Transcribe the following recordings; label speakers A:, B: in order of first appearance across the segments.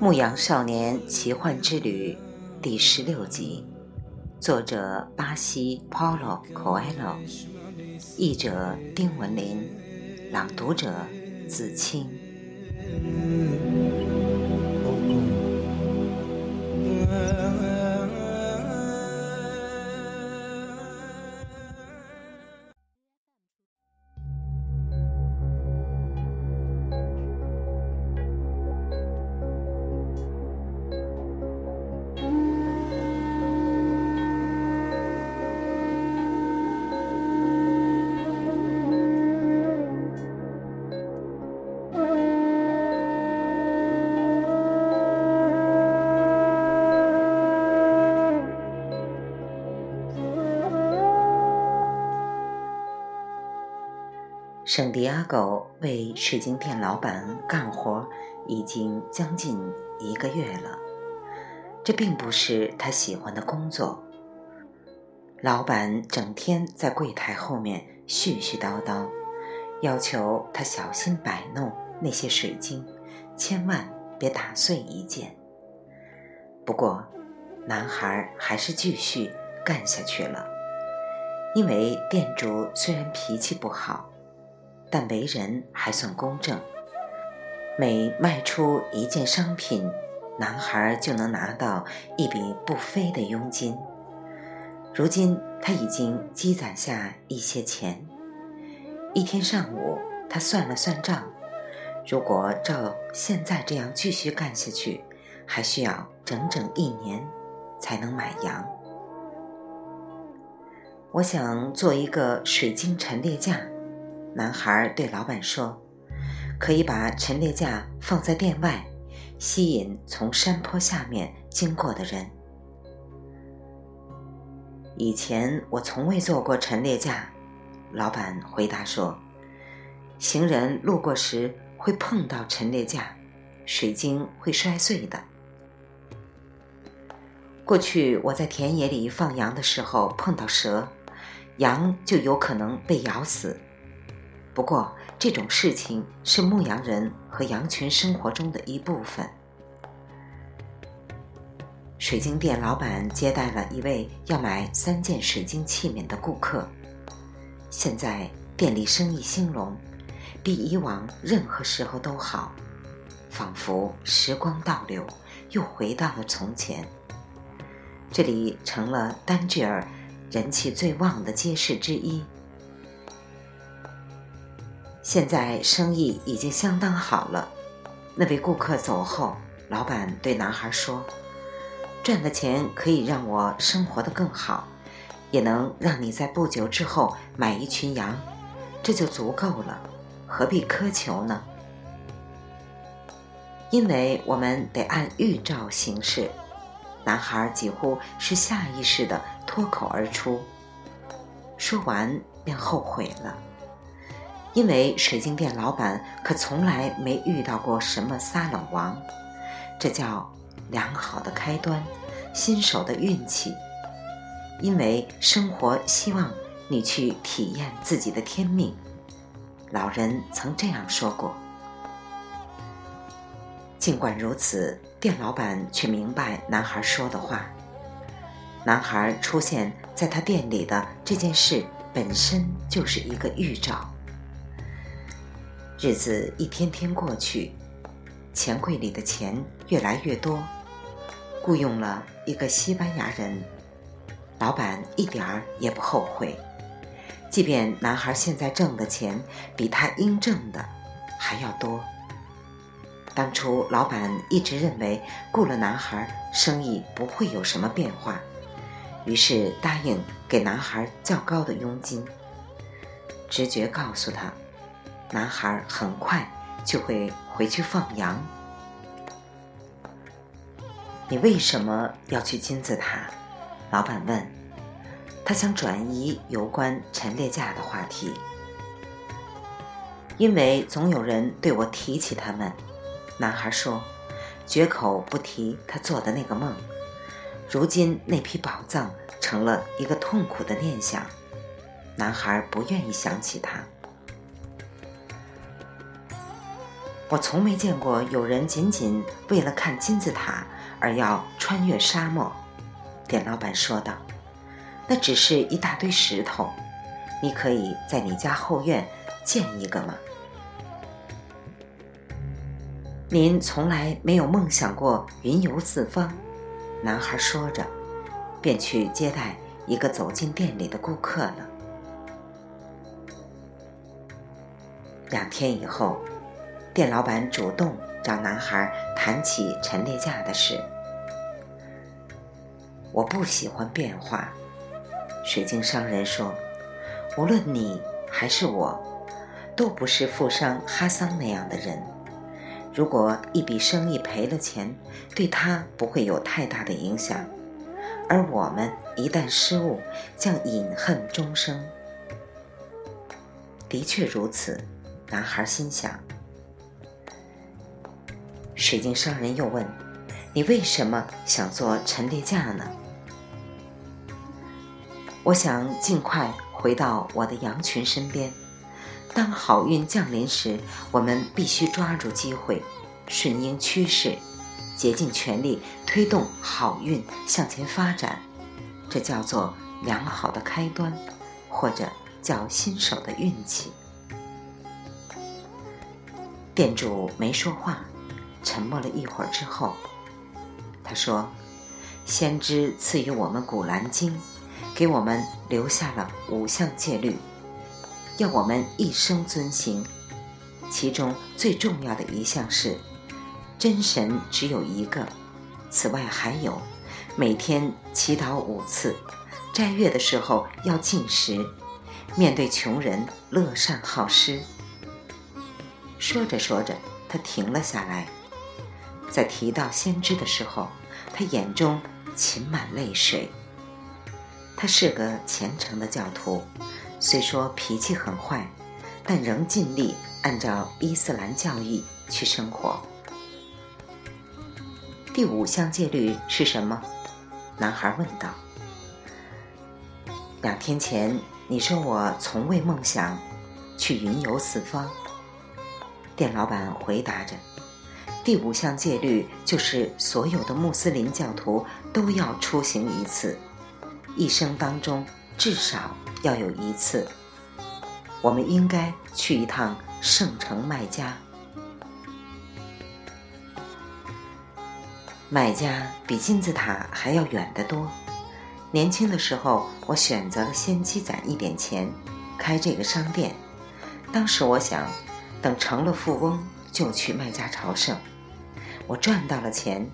A: 牧羊少年奇幻之旅》第十六集，作者巴西 Paulo Coelho，译者丁文林，朗读者子清。圣地亚狗为水晶店老板干活已经将近一个月了，这并不是他喜欢的工作。老板整天在柜台后面絮絮叨叨，要求他小心摆弄那些水晶，千万别打碎一件。不过，男孩还是继续干下去了，因为店主虽然脾气不好。但为人还算公正，每卖出一件商品，男孩就能拿到一笔不菲的佣金。如今他已经积攒下一些钱。一天上午，他算了算账，如果照现在这样继续干下去，还需要整整一年才能买羊。我想做一个水晶陈列架。男孩对老板说：“可以把陈列架放在店外，吸引从山坡下面经过的人。”以前我从未做过陈列架，老板回答说：“行人路过时会碰到陈列架，水晶会摔碎的。”过去我在田野里放羊的时候碰到蛇，羊就有可能被咬死。不过，这种事情是牧羊人和羊群生活中的一部分。水晶店老板接待了一位要买三件水晶器皿的顾客。现在店里生意兴隆，比以往任何时候都好，仿佛时光倒流，又回到了从前。这里成了丹吉尔人气最旺的街市之一。现在生意已经相当好了。那位顾客走后，老板对男孩说：“赚的钱可以让我生活的更好，也能让你在不久之后买一群羊，这就足够了，何必苛求呢？”因为我们得按预兆行事。男孩几乎是下意识的脱口而出，说完便后悔了。因为水晶店老板可从来没遇到过什么撒冷王，这叫良好的开端，新手的运气。因为生活希望你去体验自己的天命，老人曾这样说过。尽管如此，店老板却明白男孩说的话。男孩出现在他店里的这件事本身就是一个预兆。日子一天天过去，钱柜里的钱越来越多，雇佣了一个西班牙人，老板一点儿也不后悔。即便男孩现在挣的钱比他应挣的还要多，当初老板一直认为雇了男孩生意不会有什么变化，于是答应给男孩较高的佣金。直觉告诉他。男孩很快就会回去放羊。你为什么要去金字塔？老板问。他想转移有关陈列架的话题，因为总有人对我提起他们。男孩说，绝口不提他做的那个梦。如今那批宝藏成了一个痛苦的念想。男孩不愿意想起他。我从没见过有人仅仅为了看金字塔而要穿越沙漠。”店老板说道，“那只是一大堆石头，你可以在你家后院建一个吗？”您从来没有梦想过云游四方，男孩说着，便去接待一个走进店里的顾客了。两天以后，店老板主动找男孩谈起陈列架的事。我不喜欢变化，水晶商人说，无论你还是我，都不是富商哈桑那样的人。如果一笔生意赔了钱，对他不会有太大的影响，而我们一旦失误，将饮恨终生。的确如此，男孩心想。水晶商人又问：“你为什么想做陈列架呢？”我想尽快回到我的羊群身边。当好运降临时，我们必须抓住机会，顺应趋势，竭尽全力推动好运向前发展。这叫做良好的开端，或者叫新手的运气。店主没说话，沉默了一会儿之后，他说：“先知赐予我们《古兰经》，给我们留下了五项戒律。”要我们一生遵行，其中最重要的一项是，真神只有一个。此外还有，每天祈祷五次，斋月的时候要进食，面对穷人乐善好施。说着说着，他停了下来，在提到先知的时候，他眼中噙满泪水。他是个虔诚的教徒。虽说脾气很坏，但仍尽力按照伊斯兰教义去生活。第五项戒律是什么？男孩问道。两天前你说我从未梦想去云游四方。店老板回答着。第五项戒律就是所有的穆斯林教徒都要出行一次，一生当中至少。要有一次，我们应该去一趟圣城麦加。麦加比金字塔还要远得多。年轻的时候，我选择了先积攒一点钱，开这个商店。当时我想，等成了富翁就去麦加朝圣。我赚到了钱，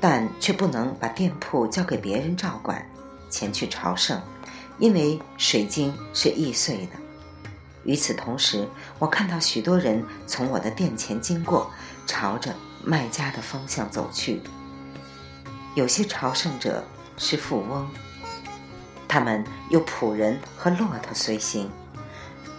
A: 但却不能把店铺交给别人照管，前去朝圣。因为水晶是易碎的。与此同时，我看到许多人从我的店前经过，朝着卖家的方向走去。有些朝圣者是富翁，他们有仆人和骆驼随行，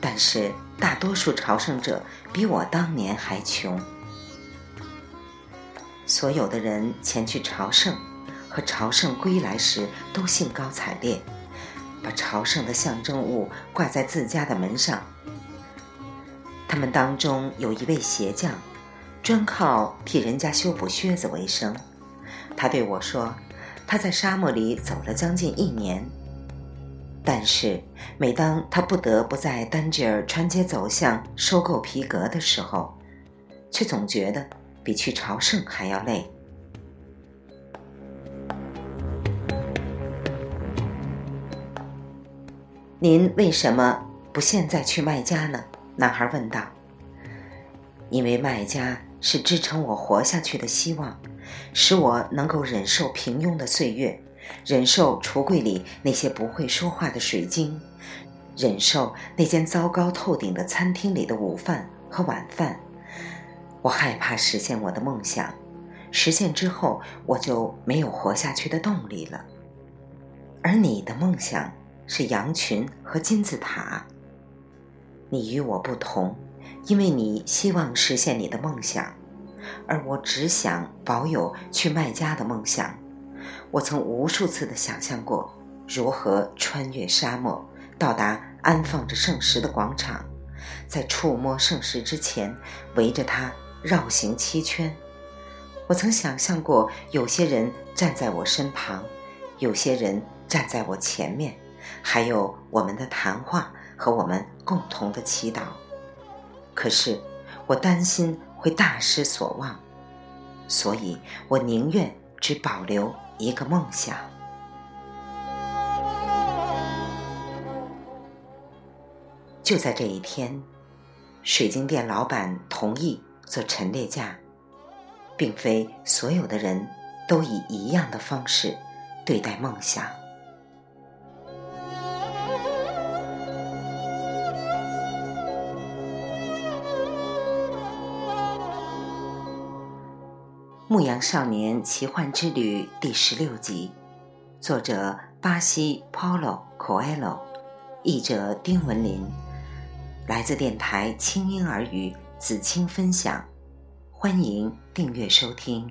A: 但是大多数朝圣者比我当年还穷。所有的人前去朝圣和朝圣归来时都兴高采烈。把朝圣的象征物挂在自家的门上。他们当中有一位鞋匠，专靠替人家修补靴子为生。他对我说：“他在沙漠里走了将近一年，但是每当他不得不在丹吉尔穿街走巷收购皮革的时候，却总觉得比去朝圣还要累。”您为什么不现在去麦家呢？男孩问道。因为麦家是支撑我活下去的希望，使我能够忍受平庸的岁月，忍受橱柜里那些不会说话的水晶，忍受那间糟糕透顶的餐厅里的午饭和晚饭。我害怕实现我的梦想，实现之后我就没有活下去的动力了。而你的梦想？是羊群和金字塔。你与我不同，因为你希望实现你的梦想，而我只想保有去麦家的梦想。我曾无数次的想象过如何穿越沙漠，到达安放着圣石的广场，在触摸圣石之前，围着它绕行七圈。我曾想象过，有些人站在我身旁，有些人站在我前面，还有我们的谈话和我们共同的祈祷。可是，我担心会大失所望，所以我宁愿只保留一个梦想。就在这一天，水晶店老板同意做陈列架。并非所有的人都以一样的方式对待梦想。《牧羊少年奇幻之旅》第十六集，作者巴西 Paulo Coelho，译者丁文林，来自电台轻音耳语子清分享。欢迎订阅收听。